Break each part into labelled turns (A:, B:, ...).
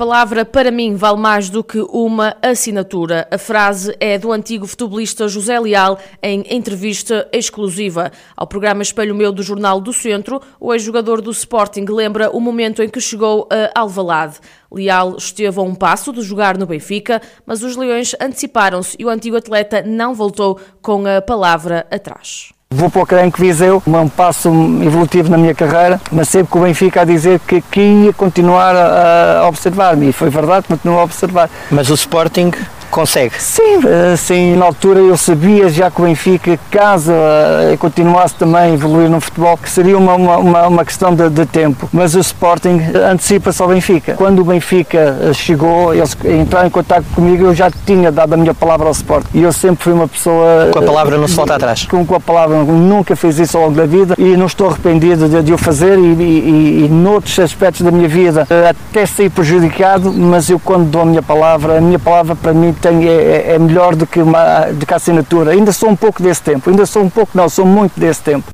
A: Palavra para mim vale mais do que uma assinatura. A frase é do antigo futebolista José Leal em entrevista exclusiva ao programa Espelho Meu do Jornal do Centro. O ex-jogador do Sporting lembra o momento em que chegou a Alvalade. Leal esteve a um passo de jogar no Benfica, mas os Leões anteciparam-se e o antigo atleta não voltou com a palavra atrás.
B: Vou para o Cranco Viseu, um passo evolutivo na minha carreira, mas sempre com o Benfica a dizer que, que ia continuar a, observar-me, e foi verdade, continuou a observar.
C: Mas o Sporting consegue.
B: Sim, assim, na altura eu sabia já que o Benfica, caso uh, continuasse também a evoluir no futebol, que seria uma, uma, uma questão de, de, tempo. Mas o Sporting antecipa-se ao Benfica. Quando o Benfica eh, chegou, eles entraram em contato comigo, eu já tinha dado a minha palavra ao Sporting. E eu sempre fui uma pessoa.
C: Com a palavra não se volta atrás.
B: Com, com a palavra, nunca fiz isso ao longo da vida e não estou arrependido de, de o fazer e, e, e, noutros aspectos da minha vida até sair prejudicado, mas eu quando dou a minha palavra, a minha palavra para mim tem, é, é, melhor do que, uma, do que a assinatura. Ainda sou um pouco desse tempo, ainda sou um pouco, não, sou muito desse tempo.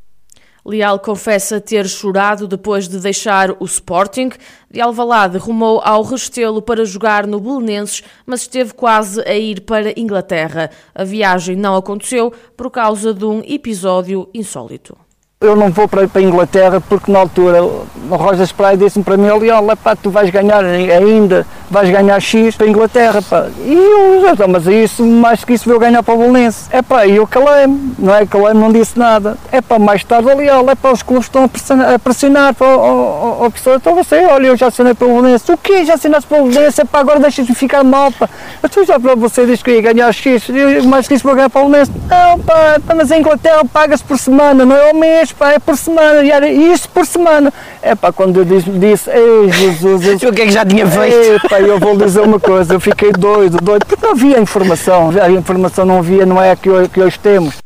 A: Leal confessa ter chorado depois de deixar o Sporting. De Alvalade rumou ao Restelo para jogar no Belenenses, mas esteve quase a ir para Inglaterra. A viagem não aconteceu por causa de um episódio insólito
B: eu não vou para, a Inglaterra porque na altura o Roger Spray disse-me para mim, olha pá, tu vais ganhar ainda, vais ganhar X para a Inglaterra, pá. E eu, então, mas isso, mais que isso, vou ganhar para o Belenense. É pá, e eu calei-me, não é? Calei-me, não disse nada. É pá, mais tarde ali, olha, é pá, os clubes estão a pressionar, a pressionar para o, o, professor, então você, olha, eu já assinei para o Belenense. O quê? Já assinaste para o Belenense? É pá, agora deixas-me ficar mal, pá. Tu já para você disse que ia ganhar X, eu, mais que isso vou ganhar para o Belenense. Não, pá, mas a Inglaterra paga-se por semana, não é ao mês, pá, é por semana, e isso por semana. É pá, quando eu disse, disse ei Jesus,
C: eu, o que é que já tinha feito?
B: Epá, eu vou dizer uma coisa, eu fiquei doido, doido, porque não havia informação, a informação não havia, não é a que hoje, que hoje temos.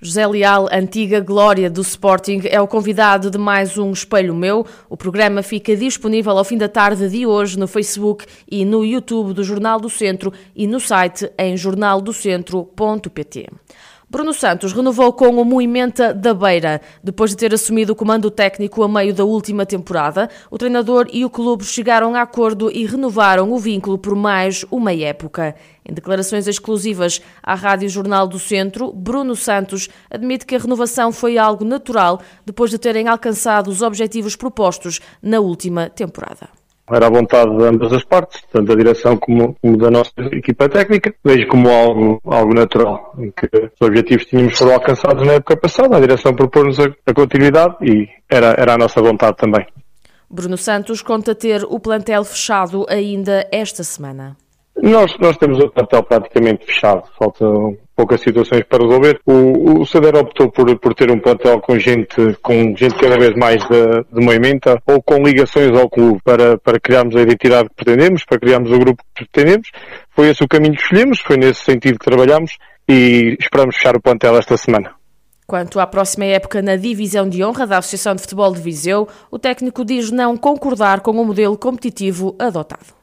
A: José Leal, antiga glória do Sporting, é o convidado de mais um Espelho Meu. O programa fica disponível ao fim da tarde de hoje no Facebook e no YouTube do Jornal do Centro e no site em jornaldocentro.pt. Bruno Santos renovou com o Moimenta da Beira. Depois de ter assumido o comando técnico a meio da última temporada, o treinador e o clube chegaram a acordo e renovaram o vínculo por mais uma época. Em declarações exclusivas à Rádio Jornal do Centro, Bruno Santos admite que a renovação foi algo natural depois de terem alcançado os objetivos propostos na última temporada
D: era a vontade de ambas as partes, tanto da direção como, como, da nossa equipa técnica. Vejo como algo, algo natural, em que os objetivos tínhamos foram alcançados na época passada, a direção propôs-nos a, a, continuidade e era, era a nossa vontade também.
A: Bruno Santos conta ter o plantel fechado ainda esta semana.
D: Nós, nós temos o plantel praticamente fechado, faltam poucas situações para resolver. O, o Sader optou por, por ter um plantel com gente, com gente cada vez mais de, de movimenta ou com ligações ao clube para, para criarmos a identidade que pretendemos, para criarmos o grupo que pretendemos. Foi esse o caminho que escolhemos, foi nesse sentido que trabalhamos e esperamos fechar o plantel esta semana.
A: Quanto à próxima época na divisão de honra da Associação de Futebol de Viseu, o técnico diz não concordar com o modelo competitivo adotado.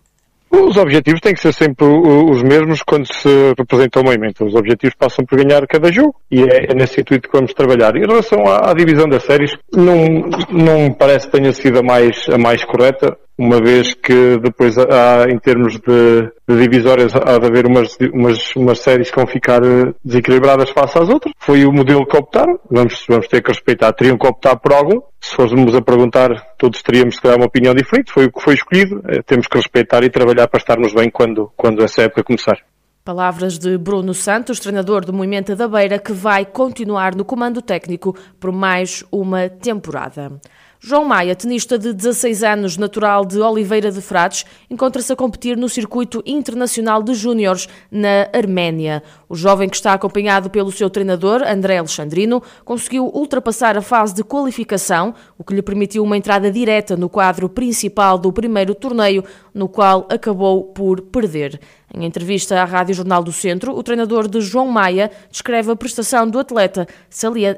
D: Os objetivos têm que ser sempre os mesmos quando se representa o movimento. Os objetivos passam por ganhar cada jogo e é, é nesse intuito que vamos trabalhar. Em relação à, à, divisão das séries, não, não me parece que tenha sido a mais, a mais correta uma vez que depois há, em termos de, de divisórias há de haver umas, umas, umas séries que vão ficar eh, desequilibradas face às outras. Foi o modelo que optaram, vamos, vamos ter que respeitar, teriam que optar por algum. Se fôssemos a perguntar, todos teríamos que dar uma opinião diferente, foi o que foi escolhido, eh, temos que respeitar e trabalhar para estarmos bem quando, quando essa época começar.
A: Palavras de Bruno Santos, treinador do Movimento da Beira, que vai continuar no comando técnico por mais uma temporada. João Maia, tenista de 16 anos, natural de Oliveira de Frades, encontra-se a competir no circuito internacional de júniores na Arménia. O jovem que está acompanhado pelo seu treinador, André Alexandrino, conseguiu ultrapassar a fase de qualificação, o que lhe permitiu uma entrada direta no quadro principal do primeiro torneio, no qual acabou por perder. Em entrevista à Rádio Jornal do Centro, o treinador de João Maia descreve a prestação do atleta,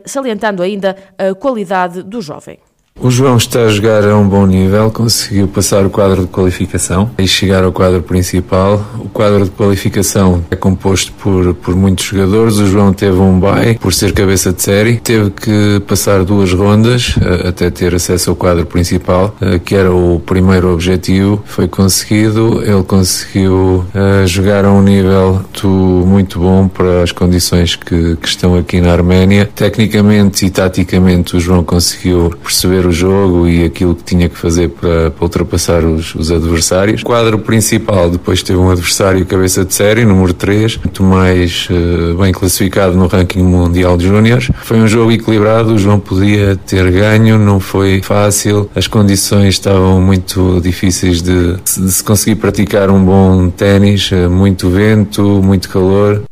A: salientando ainda a qualidade do jovem.
E: O João está a jogar a um bom nível, conseguiu passar o quadro de qualificação e chegar ao quadro principal. O quadro de qualificação é composto por, por muitos jogadores. O João teve um bye por ser cabeça de série, teve que passar duas rondas eh, até ter acesso ao quadro principal, eh, que era o primeiro objetivo. Foi conseguido, ele conseguiu uh, jogar a um nível muito, muito bom para as condições que, que estão aqui na Arménia. Tecnicamente e taticamente, o João conseguiu perceber o jogo e aquilo que tinha que fazer para, para ultrapassar os, os, adversários. O quadro principal depois teve um adversário cabeça de série, número 3, muito mais uh, bem classificado no ranking mundial de júniores. Foi um jogo equilibrado, o João podia ter ganho, não foi fácil, as condições estavam muito difíceis de, de se conseguir praticar um bom ténis, uh, muito vento, muito calor.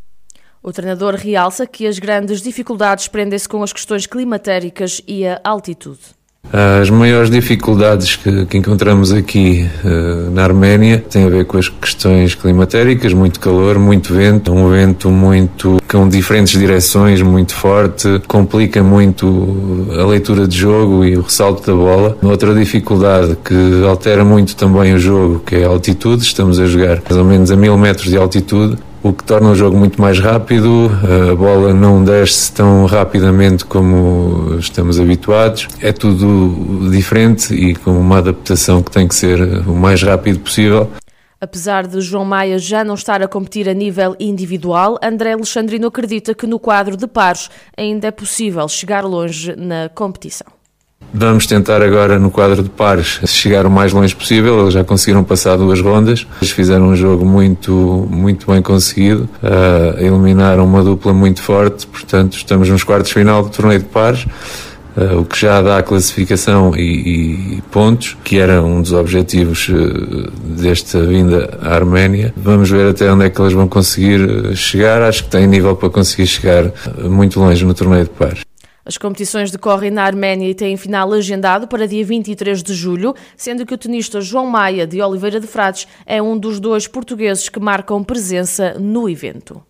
A: O treinador realça que as grandes dificuldades prendem-se com as questões climatéricas e a altitude.
E: As maiores dificuldades que, que encontramos aqui uh, na Arménia têm a ver com as questões climatéricas, muito calor, muito vento, um vento muito com diferentes direções, muito forte, complica muito a leitura de jogo e o ressalto da bola. Outra dificuldade que altera muito também o jogo, que é a altitude, estamos a jogar mais ou menos a mil metros de altitude o que torna o jogo muito mais rápido, a bola não desce tão rapidamente como estamos habituados. É tudo diferente e com uma adaptação que tem que ser o mais rápido possível.
A: Apesar de João Maia já não estar a competir a nível individual, André Alexandrino acredita que no quadro de pares ainda é possível chegar longe na competição.
E: Vamos tentar agora no quadro de pares chegar o mais longe possível. Eles já conseguiram passar duas rondas. Eles fizeram um jogo muito, muito bem conseguido. Uh, eliminaram uma dupla muito forte. Portanto, estamos nos quartos final do torneio de pares. Uh, o que já dá classificação e, e, pontos, que era um dos objetivos uh, desta vinda à Arménia. Vamos ver até onde é que eles vão conseguir chegar. Acho que têm nível para conseguir chegar muito longe no torneio de pares.
A: As competições decorrem na Arménia e têm final agendado para dia 23 de julho, sendo que o tenista João Maia, de Oliveira de Frades, é um dos dois portugueses que marcam presença no evento.